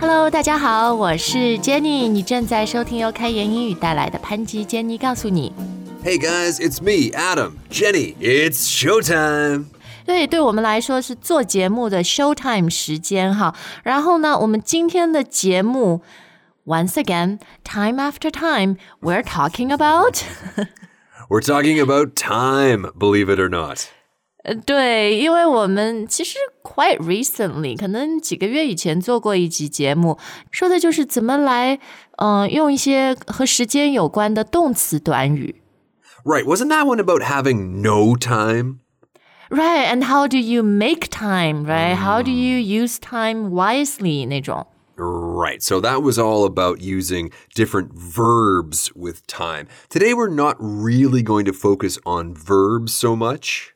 Hello，大家好，我是 Jenny，你正在收听由开言英语带来的潘吉 Jenny 告诉你。 Hey guys, it's me, Adam. Jenny, it's showtime. 对，对我们来说是做节目的 showtime 时间哈。然后呢，我们今天的节目，once again, time after time, we're talking about 。 We're talking about time, believe it or not. 呃，对，因为我们其实 quite recently，可能几个月以前做过一集节目，说的就是怎么来，嗯、用一些和时间有关的动词短语。 Right, wasn't that one about having no time? Right, and how do you make time? Right, how do you use time wisely? 那种。 Right, so that was all about using different verbs with time. Today we're not really going to focus on verbs so much.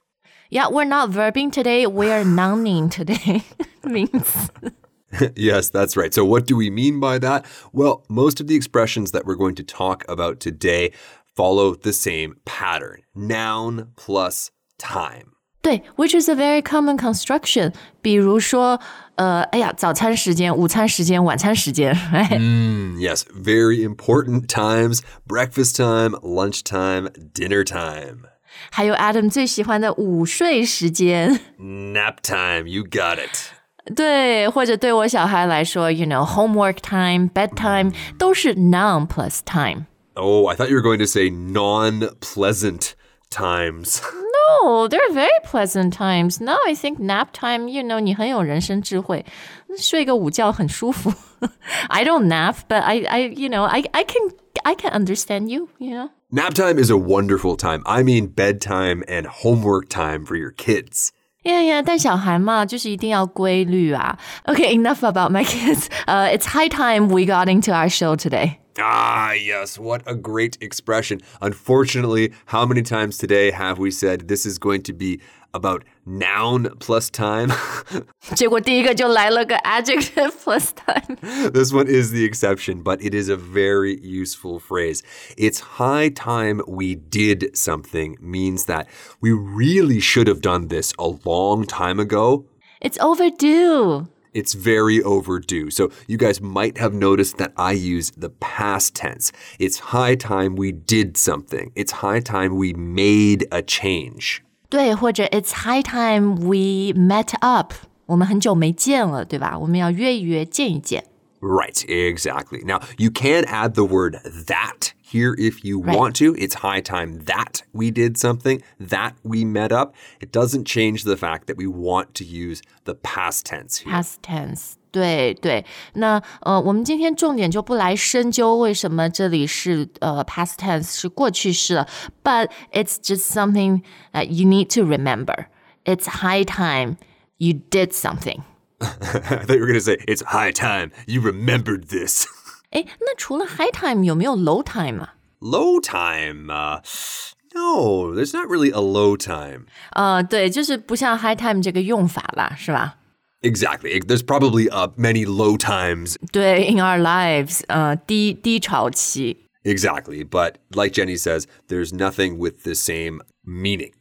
Yeah, we're not verbing today. We're nouning today. Means yes, that's right. So, what do we mean by that? Well, most of the expressions that we're going to talk about today follow the same pattern noun plus time. 对，which is a very common construction。比如说，呃，哎呀，早餐时间、午餐时间、晚餐时间，right？ Mm, yes, very important times breakfast time, lunchtime, dinner time. 还有 Adam 最喜欢的午睡时间。 Nap time, you got it. 对，或者对我小孩来说，you know homework time、bedtime 都是 noun plus time。 Oh, I thought you were going to say non pleasant times. Oh, they're very pleasant times. Now I think nap time, you know, 你很有人生智慧，睡个午觉很舒服。I don't nap, but I, I, you know, I, I can, I can understand you. You know. Nap time is a wonderful time. I mean, bedtime and homework time for your kids. Yeah, yeah，但小孩嘛，就是一定要规律啊。Okay, enough about my kids. Uh, it's high time we got into our show today. Ah, yes, what a great expression. Unfortunately, how many times today have we said this is going to be about noun plus time? 结果第一个就来了个 adjective plus time. this one is the exception, but it is a very useful phrase. It's high time we did something means that we really should have done this a long time ago. It's overdue. It's very overdue. So you guys might have noticed that I use the past tense. It's high time we did something. It's high time we made a change. 对，或者 It's high time we met up. 我们很久没见了，对吧？我们要约一约，见一见。 Right, exactly. Now, you can add the word that here if you Right. want to. It's high time that we did something, that we met up. It doesn't change the fact that we want to use the past tense here. Past tense，对对。那呃，我们今天重点就不来深究为什么这里是呃 past tense 是过去式了，but it's just something that you need to remember. It's high time you did something. I thought you were going to say, it's high time you remembered this. 诶，那除了 high time 有没有 low time 啊？ low time, uh, no, there's not really a low time. 呃，对，就是不像 high time 这个用法啦，是吧？ Exactly. There's probably uh, many low times. 对，in our lives，呃，低低潮期。 Exactly. But like Jenny says, there's nothing with the same meaning.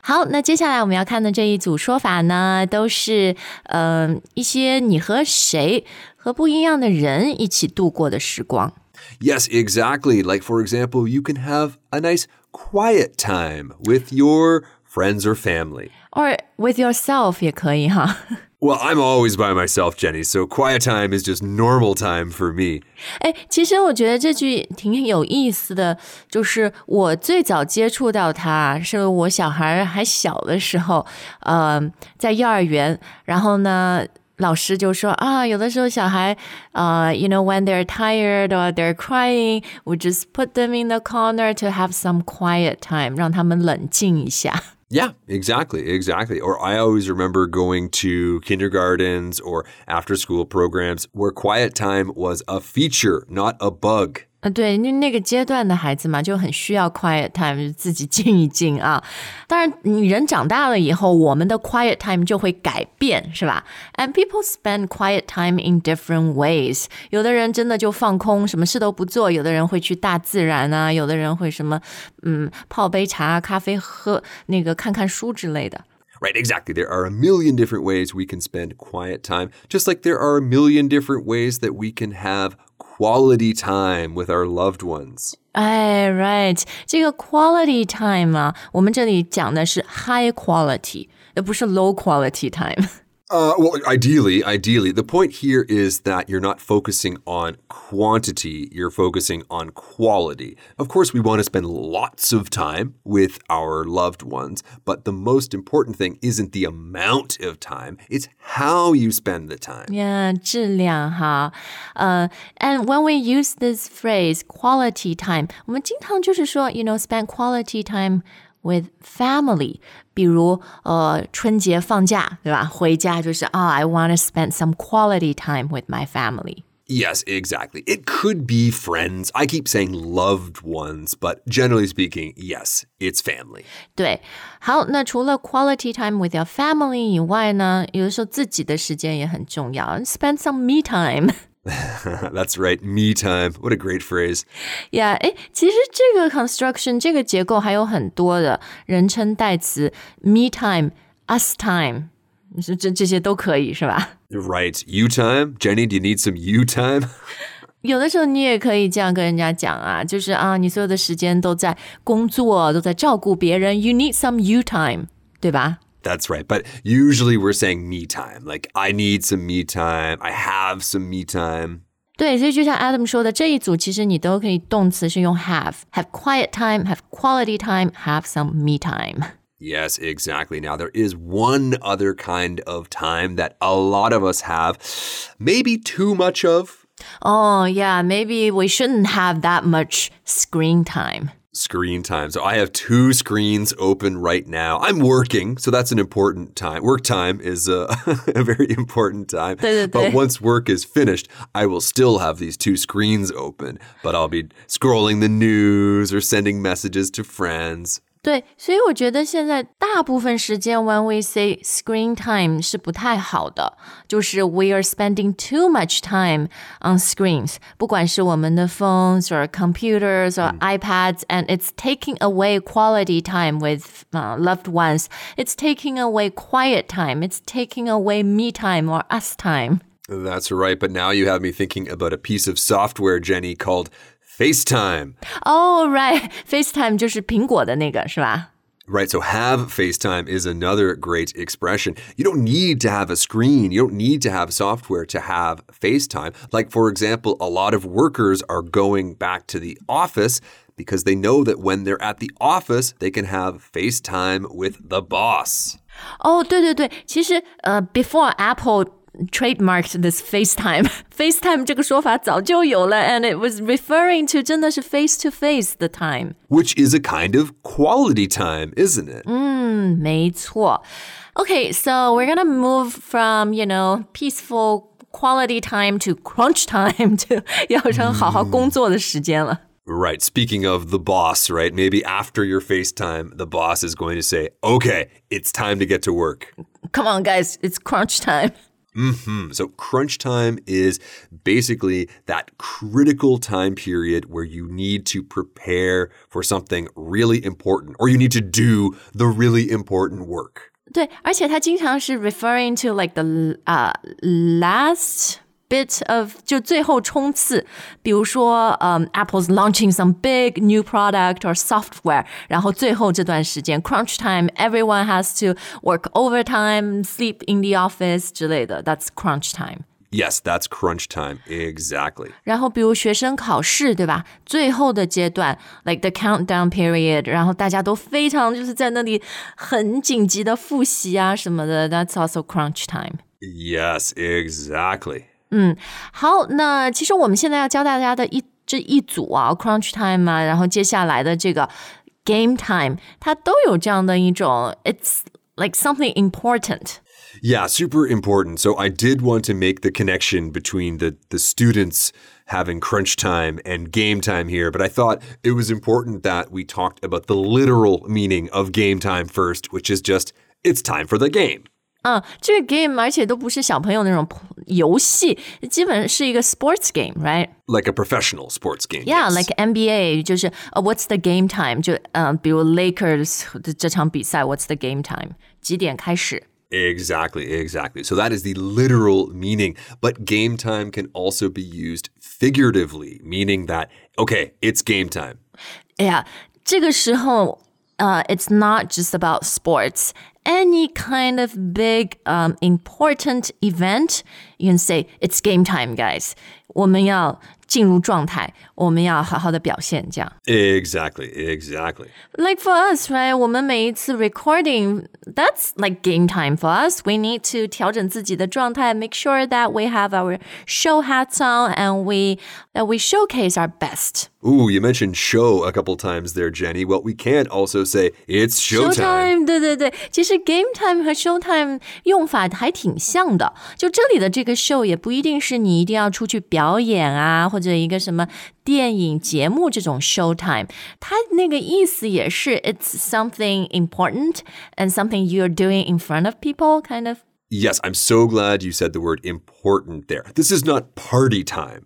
好，那接下来我们要看的这一组说法呢，都是嗯、呃一些你和谁和不一样的人一起度过的时光。Yes, exactly. Like, for example, you can have a nice quiet time with your friends or family. or with yourself 也可以哈。Well, I'm always by myself, Jenny, so quiet time is just normal time for me. 哎，其实我觉得这句挺有意思的，就是我最早接触到它是我小孩还小的时候，呃，在幼儿园，然后呢。老师就说啊，有的时候小孩，呃、y o u know when they're tired or they're crying, we just put them in the corner to have some quiet time，让他们冷静一下。 Yeah, exactly, exactly. Or I always remember going to kindergartens or after school programs where quiet time was a feature, not a bug. 啊，对，那那个阶段的孩子嘛，就很需要 quiet time，自己静一静啊。当然，你人长大了以后，我们的 quiet time 就会改变，是吧？And people spend quiet time in different ways。有的人真的就放空，什么事都不做；有的人会去大自然啊；有的人会什么，嗯，泡杯茶、咖啡喝，那个看看书之类的。Right, exactly. There are a million different ways we can spend quiet time, just like there are a million different ways that we can have quality time with our loved ones. 哎，right，这个 quality time 啊，我们这里讲的是 high quality，而不是 low quality time。 Uh, well, ideally, ideally, the point here is that you're not focusing on quantity, you're focusing on quality. Of course, we want to spend lots of time with our loved ones, but the most important thing isn't the amount of time, it's how you spend the time. Yeah, 质量哈，呃、uh,，and when we use this phrase quality time，我们经常就是说，you know, spend quality time with family，比如呃春节放假，对吧？回家就是啊、oh,，I want to spend some quality time with my family。 Yes, exactly. It could be friends. I keep saying loved ones, but generally speaking, yes, it's family. 对，好，那除了 quality time with your family 以外呢，有的时候自己的时间也很重要，spend some me time。 That's right, me time. What a great phrase. Yeah，哎，其实这个 construction 这个结构还有很多的人称代词，me time、us time，这这这些都可以是吧？ Right, you time. Jenny, do you need some you time? 有的时候你也可以这样跟人家讲啊，就是啊，你所有的时间都在工作，都在照顾别人，you need some you time，对吧？ That's right. But usually we're saying me time. Like, I need some me time. I have some me time. 对，所以就像 Adam 说的，这一组其实你都可以动词是用 have，have quiet time，have quality time，have some me time。 Yes, exactly. Now, there is one other kind of time that a lot of us have, maybe too much of. Oh yeah, maybe we shouldn't have that much screen time. Screen time. So I have two screens open right now. I'm working, so that's an important time. Work time is a, a very important time. 对对对。 But once work is finished, I will still have these two screens open, but I'll be scrolling the news or sending messages to friends. 对，所以我觉得现在大部分时间 when we say screen time 是不太好的，就是 we are spending too much time on screens，不管是我们的 phones or computers or iPads, and it's taking away quality time with uh, loved ones. It's taking away quiet time. It's taking away me time or us time. That's right. But now you have me thinking about a piece of software, Jenny, called FaceTime. Oh right, FaceTime 就是苹果的那个是吧？ Right, so have FaceTime is another great expression. You don't need to have a screen, you don't need to have software to have FaceTime. Like, for example, a lot of workers are going back to the office because they know that when they're at the office, they can have FaceTime with the boss. 哦，对对对，其实呃，before Apple trademarked this FaceTime，FaceTime 这个说法早就有了，and it was referring to 真的是 face to face 的 time。 Which is a kind of quality time, isn't it? 嗯，没错。Okay, so we're gonna move from you know peaceful quality time to crunch time to 要成好好工作的时间了。 Right. Speaking of the boss, right? Maybe after your FaceTime, the boss is going to say, okay, it's time to get to work. Come on, guys, it's crunch time. Hmm. So, crunch time is basically that critical time period where you need to prepare for something really important or you need to do the really important work. 对，而且它经常是 referring to like the 啊、last bit of 就最后冲刺，比如说嗯、Apple's launching some big new product or software，然后最后这段时间 crunch time，everyone has to work overtime, sleep in the office 之类的，that's crunch time。 Yes, that's crunch time. Exactly. 然后比如学生考试，对吧？最后的阶段，like the countdown period，然后大家都非常就是在那里很紧急的复习啊什么的，that's also crunch time。 Yes, exactly. 好，那其实我们现在要教大家的一这一组啊，crunch time 啊，然后接下来的这个 game time，它都有这样的一种，it's like something important。 Yeah, super important. So I did want to make the connection between the the students having crunch time and game time here, but I thought it was important that we talked about the literal meaning of game time first, which is just it's time for the game. 啊，这个 game 而且都不是小朋友那种游戏，基本是一个 sports game，right？ Like a professional sports game. Yeah, yes. like NBA 就是呃、What's the game time？就呃，比如 Lakers 的这场比赛，What's the game time？几点开始？ Exactly, exactly. So that is the literal meaning. But game time can also be used figuratively, meaning that, okay, it's game time. 哎呀，这个时候， 呃、i t s not just about sports. Any kind of big, um, important event, you can say it's game time, guys. 我们要进入状态， 我们要好好的表现，这样。 Exactly, exactly. Like for us, right? 我们每一次 recording, that's like game time for us. We need to 调整自己的状态, make sure that we have our show hats on and we that we showcase our best. Ooh, you mentioned show a couple times there, Jenny. Well, we can't also say it's showtime. Showtime，对对对，其实 game time 和 showtime 用法还挺像的。就这里的这个 show 也不一定是你一定要出去表演啊，或者一个什么 电影节目这种 showtime，它那个意思也是 it's something important and something you're doing in front of people, kind of. Yes, I'm so glad you said the word important there. This is not party time.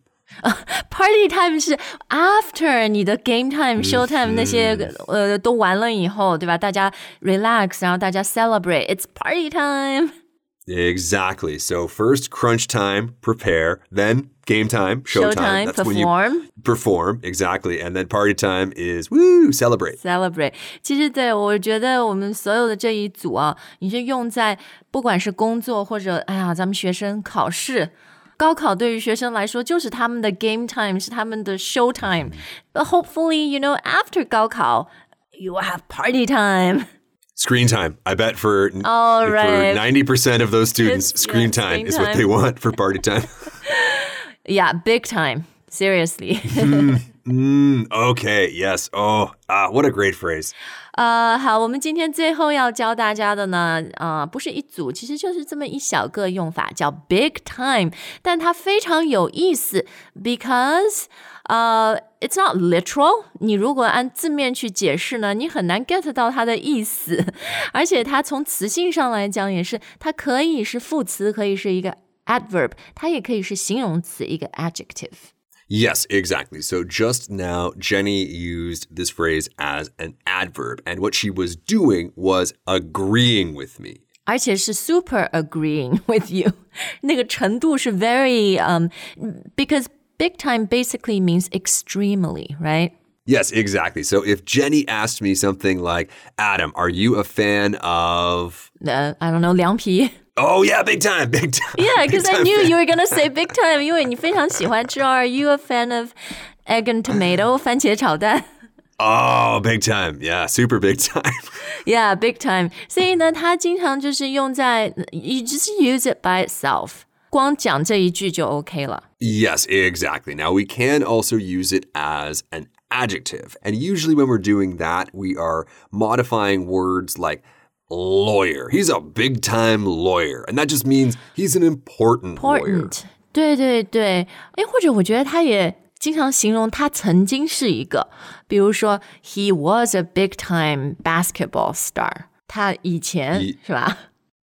Party time 是 after 你的 game time、show time 那些呃都完了以后，对吧？大家 relax，然后大家 celebrate。It's party time。 Exactly. So first crunch time, prepare, then game time, showtime. Showtime, That's when you perform. perform, exactly. And then party time is woo, celebrate. celebrate。其实对我觉得我们所有的这一组啊，你是用在不管是工作或者哎呀，咱们学生考试。高考对于学生来说就是他们的 game time，是他们的 show time。But hopefully, you know, after 高考，you will have party time. Screen time. I bet for, right. 90% of those students, It's- screen yeah, time screen is what they want for party time. Yeah, big time. Seriously. Hmm. Mm, okay, yes. Oh, ah, what a great phrase. 呃，好，我们今天最后要教大家的呢，呃，不是一组，其实就是这么一小个用法，叫 big time，但它非常有意思，because 呃、it's not literal。你如果按字面去解释呢，你很难 get 到它的意思，而且它从词性上来讲也是，它可以是副词，可以是一个 adverb，它也可以是形容词，一个 adjective。 Yes, exactly. So just now, Jenny used this phrase as an adverb, and what she was doing was agreeing with me. 而且是 super agreeing with you，那个程度是 very um because big time basically means extremely, right? Yes, exactly. So if Jenny asked me something like, Adam, are you a fan of. Uh, I don't know 凉皮。 Oh, yeah, big time, big time. Yeah, big because I time knew fan." you were gonna say big time，因为你非常喜欢吃。Are you a fan of egg and tomato 番茄炒蛋 Oh, big time. Yeah, super big time. ？Yeah, big time。所以呢，它经常就是用在 you just use it by itself，光讲这一句就 OK 了。 yes, exactly. Now, we can also use it as an adjective. And usually, when we're doing that, we are modifying words like lawyer. He's a big time lawyer. And that just means he's an important, lawyer. important。对对对，诶，或者我觉得他也经常形容他曾经是一个，比如说 he was a big time basketball star，他以前 Ye- 是吧？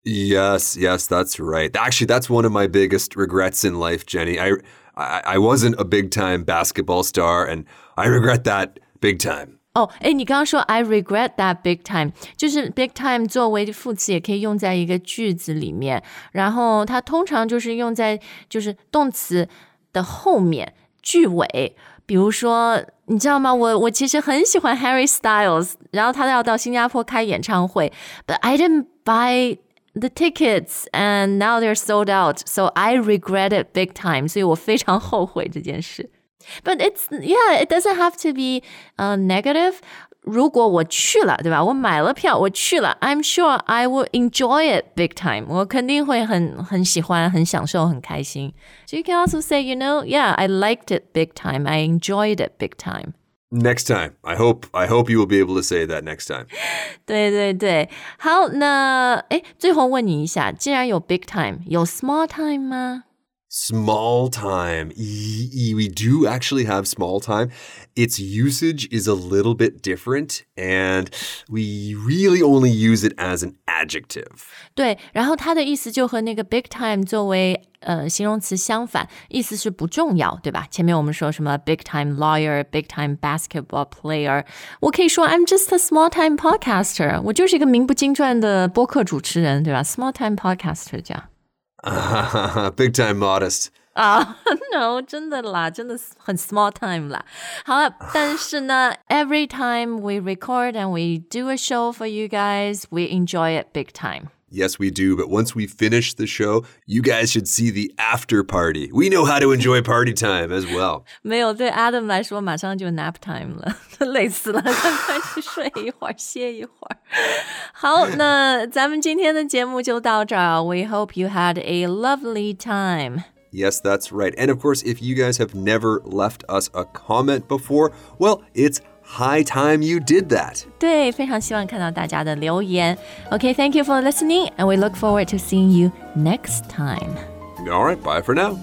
Yes, yes, that's right. Actually, that's one of my biggest regrets in life, Jenny. I, I, I wasn't a big time basketball star, and I regret that big time. 哦，哎，你刚刚说 I regret that big time，就是 big time 作为副词也可以用在一个句子里面，然后它通常就是用在就是动词的后面句尾。比如说，你知道吗？我我其实很喜欢 Harry Styles，然后他要到新加坡开演唱会，but I didn't buy the tickets and now they're sold out, so I regret it big time，所以我非常后悔这件事。 But it's yeah, it doesn't have to be uh negative. 如果我去了，对吧？我买了票，我去了，I'm sure I will enjoy it big time. 我肯定会很很喜欢，很享受，很开心。So you can also say, you know, yeah, I liked it big time. I enjoyed it big time. Next time, I hope I hope you will be able to say that next time. 对对对，好，那哎，最后问你一下，既然有 big time，有 small time 吗？ Small time. We do actually have small time. Its usage is a little bit different, and we really only use it as an adjective. 对，然后它的意思就和那个 big time 作为呃形容词相反，意思是不重要，对吧？前面我们说什么 big time lawyer、big time basketball player，我可以说 I'm just a small time podcaster，我就是一个名不经传的播客主持人，对吧？small time podcaster 这样。 Big time modest. 啊、uh,，no，真的啦，真的很 small time 啦。好了，但是呢，every time we record and we do a show for you guys, we enjoy it big time. Yes, we do. But once we finish the show, you guys should see the after party. We know how to enjoy party time as well. 没有，对 Adam 来说，马上就 nap time 了，累死了，赶快去睡一会儿，歇一会儿。好，那咱们今天的节目就到这儿。We hope you had a lovely time. Yes, that's right. And of course, if you guys have never left us a comment before, well, it's high time you did that. 对，非常希望看到大家的留言。Okay, thank you for listening, and we look forward to seeing you next time. All right, bye for now.